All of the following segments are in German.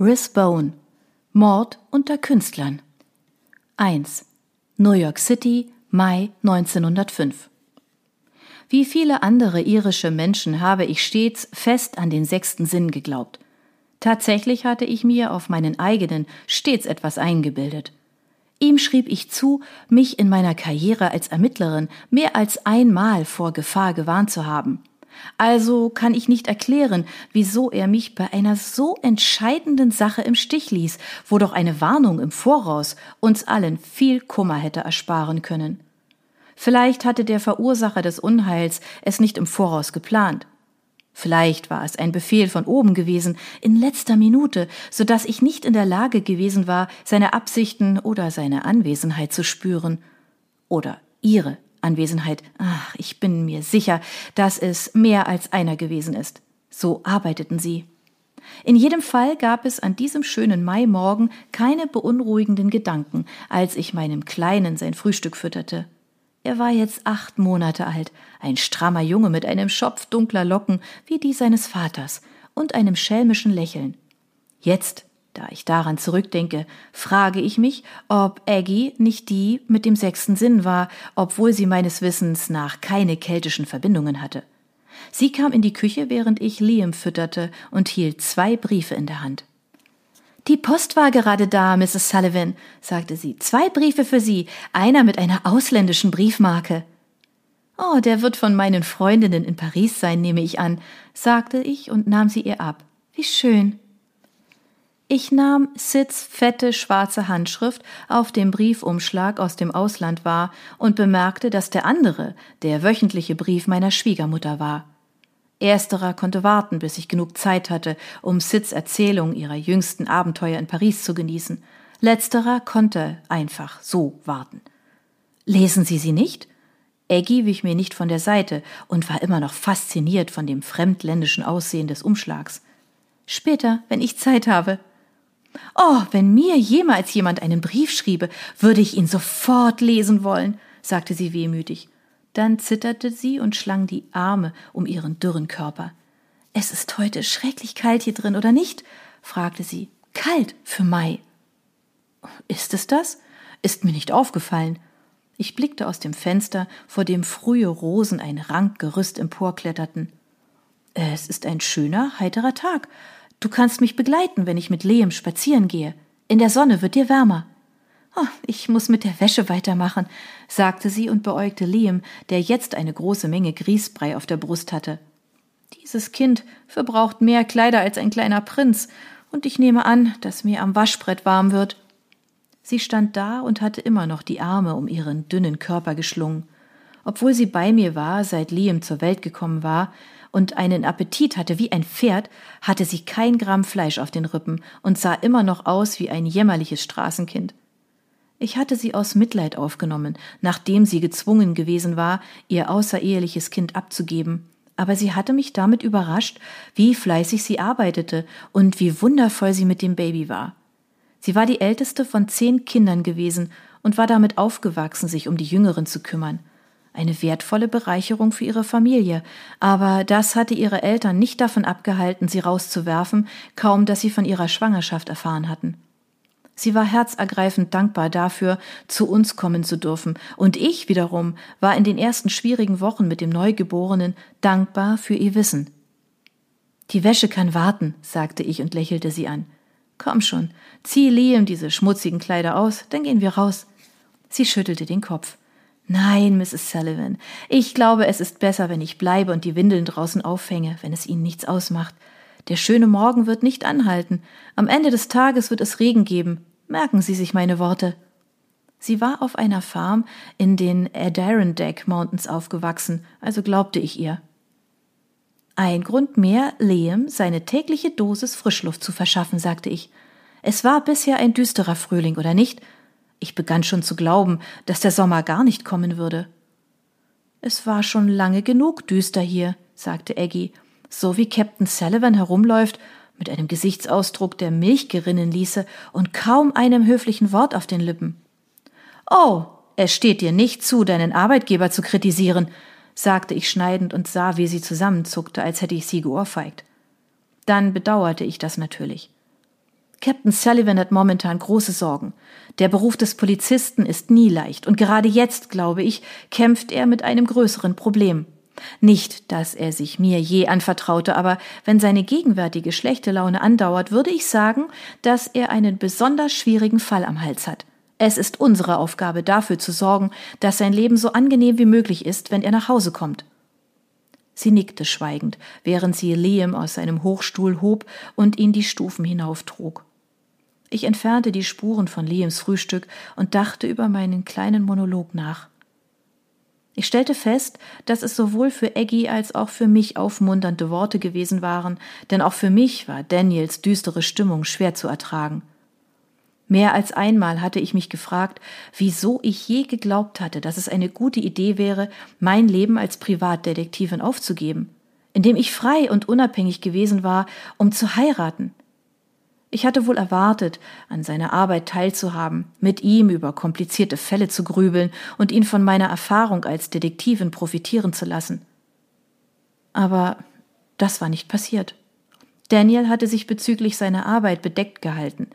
Risbone Mord unter Künstlern 1. New York City, Mai 1905 Wie viele andere irische Menschen habe ich stets fest an den sechsten Sinn geglaubt. Tatsächlich hatte ich mir auf meinen eigenen stets etwas eingebildet. Ihm schrieb ich zu, mich in meiner Karriere als Ermittlerin mehr als einmal vor Gefahr gewarnt zu haben. Also kann ich nicht erklären, wieso er mich bei einer so entscheidenden Sache im Stich ließ, wo doch eine Warnung im Voraus uns allen viel Kummer hätte ersparen können. Vielleicht hatte der Verursacher des Unheils es nicht im Voraus geplant. Vielleicht war es ein Befehl von oben gewesen, in letzter Minute, so dass ich nicht in der Lage gewesen war, seine Absichten oder seine Anwesenheit zu spüren. Oder ihre Anwesenheit. Ach, ich bin mir sicher, dass es mehr als einer gewesen ist. So arbeiteten sie. In jedem Fall gab es an diesem schönen Maimorgen keine beunruhigenden Gedanken, als ich meinem Kleinen sein Frühstück fütterte. Er war jetzt acht Monate alt, ein strammer Junge mit einem Schopf dunkler Locken wie die seines Vaters und einem schelmischen Lächeln. Jetzt, da ich daran zurückdenke, frage ich mich, ob Aggie nicht die mit dem sechsten Sinn war, obwohl sie meines Wissens nach keine keltischen Verbindungen hatte. Sie kam in die Küche, während ich Liam fütterte und hielt zwei Briefe in der Hand. Die Post war gerade da, Mrs. Sullivan, sagte sie. Zwei Briefe für Sie, einer mit einer ausländischen Briefmarke. Oh, der wird von meinen Freundinnen in Paris sein, nehme ich an, sagte ich und nahm sie ihr ab. Wie schön. Ich nahm Sids fette schwarze Handschrift auf dem Briefumschlag aus dem Ausland war und bemerkte, dass der andere der wöchentliche Brief meiner Schwiegermutter war. Ersterer konnte warten, bis ich genug Zeit hatte, um Sids Erzählung ihrer jüngsten Abenteuer in Paris zu genießen. Letzterer konnte einfach so warten. Lesen Sie sie nicht? Eggy wich mir nicht von der Seite und war immer noch fasziniert von dem fremdländischen Aussehen des Umschlags. Später, wenn ich Zeit habe. Oh, wenn mir jemals jemand einen Brief schriebe, würde ich ihn sofort lesen wollen, sagte sie wehmütig. Dann zitterte sie und schlang die Arme um ihren dürren Körper. Es ist heute schrecklich kalt hier drin, oder nicht? fragte sie. Kalt für Mai. Ist es das? Ist mir nicht aufgefallen. Ich blickte aus dem Fenster, vor dem frühe Rosen ein Rankgerüst emporkletterten. Es ist ein schöner, heiterer Tag. Du kannst mich begleiten, wenn ich mit Lehm spazieren gehe. In der Sonne wird dir wärmer. Oh, ich muss mit der Wäsche weitermachen, sagte sie und beäugte Liam, der jetzt eine große Menge Grießbrei auf der Brust hatte. Dieses Kind verbraucht mehr Kleider als ein kleiner Prinz, und ich nehme an, dass mir am Waschbrett warm wird. Sie stand da und hatte immer noch die Arme um ihren dünnen Körper geschlungen. Obwohl sie bei mir war, seit Liam zur Welt gekommen war, und einen Appetit hatte wie ein Pferd, hatte sie kein Gramm Fleisch auf den Rippen und sah immer noch aus wie ein jämmerliches Straßenkind. Ich hatte sie aus Mitleid aufgenommen, nachdem sie gezwungen gewesen war, ihr außereheliches Kind abzugeben, aber sie hatte mich damit überrascht, wie fleißig sie arbeitete und wie wundervoll sie mit dem Baby war. Sie war die älteste von zehn Kindern gewesen und war damit aufgewachsen, sich um die Jüngeren zu kümmern. Eine wertvolle Bereicherung für ihre Familie, aber das hatte ihre Eltern nicht davon abgehalten, sie rauszuwerfen, kaum dass sie von ihrer Schwangerschaft erfahren hatten. Sie war herzergreifend dankbar dafür, zu uns kommen zu dürfen, und ich wiederum war in den ersten schwierigen Wochen mit dem Neugeborenen dankbar für ihr Wissen. Die Wäsche kann warten, sagte ich und lächelte sie an. Komm schon, zieh Liam diese schmutzigen Kleider aus, dann gehen wir raus. Sie schüttelte den Kopf. Nein, Mrs. Sullivan, ich glaube, es ist besser, wenn ich bleibe und die Windeln draußen aufhänge, wenn es Ihnen nichts ausmacht. Der schöne Morgen wird nicht anhalten. Am Ende des Tages wird es Regen geben. Merken Sie sich meine Worte. Sie war auf einer Farm in den Adirondack Mountains aufgewachsen, also glaubte ich ihr. Ein Grund mehr, Liam seine tägliche Dosis Frischluft zu verschaffen, sagte ich. Es war bisher ein düsterer Frühling, oder nicht? Ich begann schon zu glauben, dass der Sommer gar nicht kommen würde. Es war schon lange genug düster hier, sagte Aggie. So wie Captain Sullivan herumläuft, mit einem Gesichtsausdruck, der Milch gerinnen ließe und kaum einem höflichen Wort auf den Lippen. Oh, es steht dir nicht zu, deinen Arbeitgeber zu kritisieren, sagte ich schneidend und sah, wie sie zusammenzuckte, als hätte ich sie geohrfeigt. Dann bedauerte ich das natürlich. Captain Sullivan hat momentan große Sorgen. Der Beruf des Polizisten ist nie leicht, und gerade jetzt, glaube ich, kämpft er mit einem größeren Problem. Nicht, dass er sich mir je anvertraute, aber wenn seine gegenwärtige schlechte Laune andauert, würde ich sagen, dass er einen besonders schwierigen Fall am Hals hat. Es ist unsere Aufgabe, dafür zu sorgen, dass sein Leben so angenehm wie möglich ist, wenn er nach Hause kommt. Sie nickte schweigend, während sie Liam aus seinem Hochstuhl hob und ihn die Stufen hinauftrug. Ich entfernte die Spuren von Liams Frühstück und dachte über meinen kleinen Monolog nach. Ich stellte fest, dass es sowohl für Eggy als auch für mich aufmunternde Worte gewesen waren, denn auch für mich war Daniels düstere Stimmung schwer zu ertragen. Mehr als einmal hatte ich mich gefragt, wieso ich je geglaubt hatte, dass es eine gute Idee wäre, mein Leben als Privatdetektivin aufzugeben, indem ich frei und unabhängig gewesen war, um zu heiraten. Ich hatte wohl erwartet, an seiner Arbeit teilzuhaben, mit ihm über komplizierte Fälle zu grübeln und ihn von meiner Erfahrung als Detektivin profitieren zu lassen. Aber das war nicht passiert. Daniel hatte sich bezüglich seiner Arbeit bedeckt gehalten.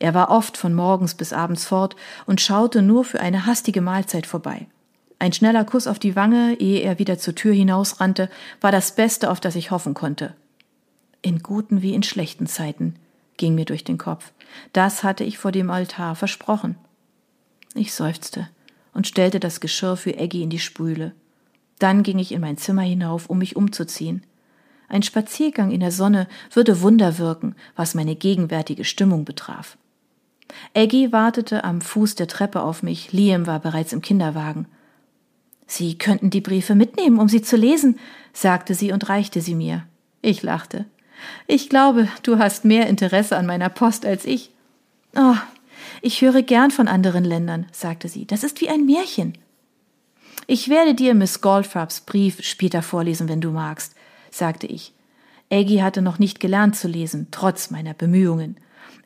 Er war oft von morgens bis abends fort und schaute nur für eine hastige Mahlzeit vorbei. Ein schneller Kuss auf die Wange, ehe er wieder zur Tür hinausrannte, war das Beste, auf das ich hoffen konnte. In guten wie in schlechten Zeiten ging mir durch den Kopf. Das hatte ich vor dem Altar versprochen. Ich seufzte und stellte das Geschirr für Eggy in die Spüle. Dann ging ich in mein Zimmer hinauf, um mich umzuziehen. Ein Spaziergang in der Sonne würde Wunder wirken, was meine gegenwärtige Stimmung betraf. Eggy wartete am Fuß der Treppe auf mich, Liam war bereits im Kinderwagen. Sie könnten die Briefe mitnehmen, um sie zu lesen, sagte sie und reichte sie mir. Ich lachte. Ich glaube, du hast mehr Interesse an meiner Post als ich. Oh, ich höre gern von anderen Ländern, sagte sie. Das ist wie ein Märchen. Ich werde dir Miss Goldfraps Brief später vorlesen, wenn du magst, sagte ich. Aggie hatte noch nicht gelernt zu lesen, trotz meiner Bemühungen.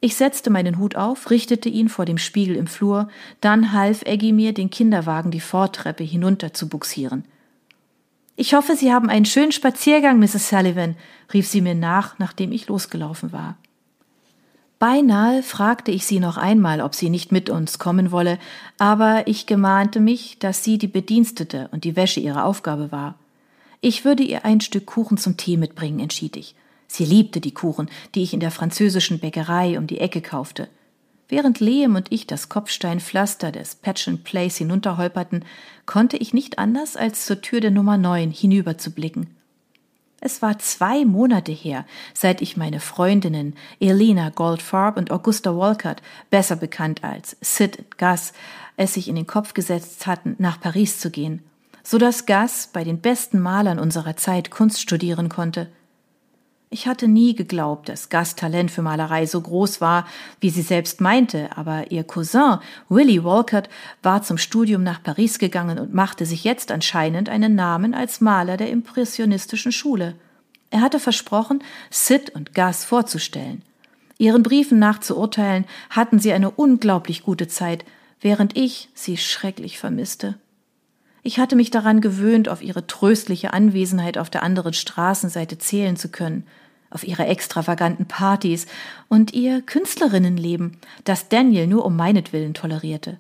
Ich setzte meinen Hut auf, richtete ihn vor dem Spiegel im Flur, dann half Aggie mir, den Kinderwagen die Vortreppe hinunter zu buxieren. Ich hoffe, Sie haben einen schönen Spaziergang, Mrs. Sullivan, rief sie mir nach, nachdem ich losgelaufen war. Beinahe fragte ich sie noch einmal, ob sie nicht mit uns kommen wolle, aber ich gemahnte mich, dass sie die Bedienstete und die Wäsche ihre Aufgabe war. Ich würde ihr ein Stück Kuchen zum Tee mitbringen, entschied ich. Sie liebte die Kuchen, die ich in der französischen Bäckerei um die Ecke kaufte. Während Liam und ich das Kopfsteinpflaster des Patchen Place hinunterholperten, konnte ich nicht anders, als zur Tür der Nummer 9 hinüberzublicken. Es war zwei Monate her, seit ich meine Freundinnen Elena Goldfarb und Augusta Walcott, besser bekannt als Sid und Gus, es sich in den Kopf gesetzt hatten, nach Paris zu gehen, so dass Gus bei den besten Malern unserer Zeit Kunst studieren konnte – ich hatte nie geglaubt, dass Gus Talent für Malerei so groß war, wie sie selbst meinte, aber ihr Cousin Willie Walcott war zum Studium nach Paris gegangen und machte sich jetzt anscheinend einen Namen als Maler der impressionistischen Schule. Er hatte versprochen, Sid und Gus vorzustellen. Ihren Briefen nach zu urteilen, hatten sie eine unglaublich gute Zeit, während ich sie schrecklich vermisste. Ich hatte mich daran gewöhnt, auf ihre tröstliche Anwesenheit auf der anderen Straßenseite zählen zu können, auf ihre extravaganten Partys und ihr Künstlerinnenleben, das Daniel nur um meinetwillen tolerierte.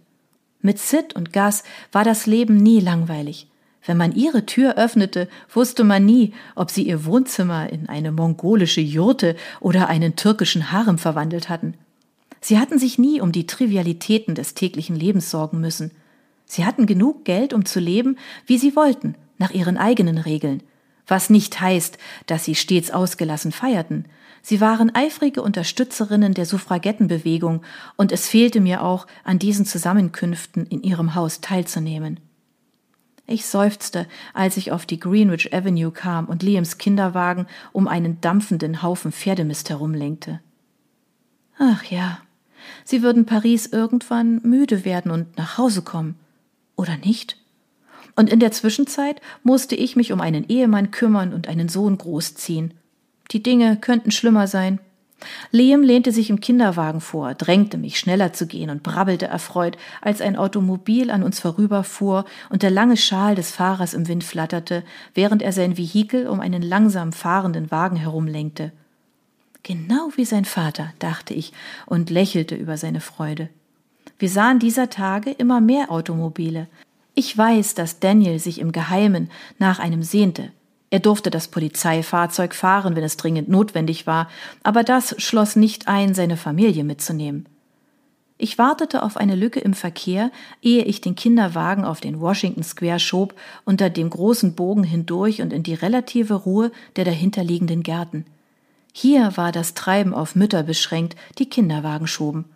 Mit Sid und Gus war das Leben nie langweilig. Wenn man ihre Tür öffnete, wusste man nie, ob sie ihr Wohnzimmer in eine mongolische Jurte oder einen türkischen Harem verwandelt hatten. Sie hatten sich nie um die Trivialitäten des täglichen Lebens sorgen müssen – Sie hatten genug Geld, um zu leben, wie sie wollten, nach ihren eigenen Regeln, was nicht heißt, dass sie stets ausgelassen feierten. Sie waren eifrige Unterstützerinnen der Suffragettenbewegung, und es fehlte mir auch, an diesen Zusammenkünften in ihrem Haus teilzunehmen. Ich seufzte, als ich auf die Greenwich Avenue kam und Liams Kinderwagen um einen dampfenden Haufen Pferdemist herumlenkte. Ach ja, sie würden Paris irgendwann müde werden und nach Hause kommen. Oder nicht? Und in der Zwischenzeit musste ich mich um einen Ehemann kümmern und einen Sohn großziehen. Die Dinge könnten schlimmer sein. Liam lehnte sich im Kinderwagen vor, drängte mich, schneller zu gehen und brabbelte erfreut, als ein Automobil an uns vorüberfuhr und der lange Schal des Fahrers im Wind flatterte, während er sein Vehikel um einen langsam fahrenden Wagen herumlenkte. Genau wie sein Vater, dachte ich und lächelte über seine Freude. Wir sahen dieser Tage immer mehr Automobile. Ich weiß, dass Daniel sich im Geheimen nach einem sehnte. Er durfte das Polizeifahrzeug fahren, wenn es dringend notwendig war, aber das schloss nicht ein, seine Familie mitzunehmen. Ich wartete auf eine Lücke im Verkehr, ehe ich den Kinderwagen auf den Washington Square schob, unter dem großen Bogen hindurch und in die relative Ruhe der dahinterliegenden Gärten. Hier war das Treiben auf Mütter beschränkt, die Kinderwagen schoben.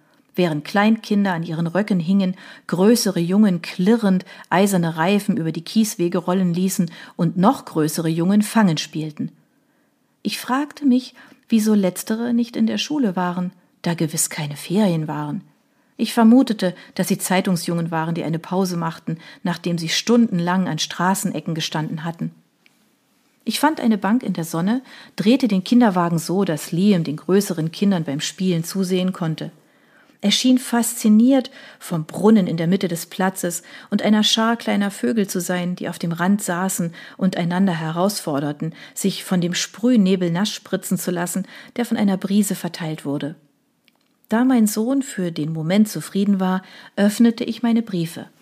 Während Kleinkinder an ihren Röcken hingen, größere Jungen klirrend eiserne Reifen über die Kieswege rollen ließen und noch größere Jungen Fangen spielten. Ich fragte mich, wieso letztere nicht in der Schule waren, da gewiss keine Ferien waren. Ich vermutete, dass sie Zeitungsjungen waren, die eine Pause machten, nachdem sie stundenlang an Straßenecken gestanden hatten. Ich fand eine Bank in der Sonne, drehte den Kinderwagen so, dass Liam den größeren Kindern beim Spielen zusehen konnte. Er schien fasziniert vom Brunnen in der Mitte des Platzes und einer Schar kleiner Vögel zu sein, die auf dem Rand saßen und einander herausforderten, sich von dem Sprühnebel nass spritzen zu lassen, der von einer Brise verteilt wurde. Da mein Sohn für den Moment zufrieden war, öffnete ich meine Briefe –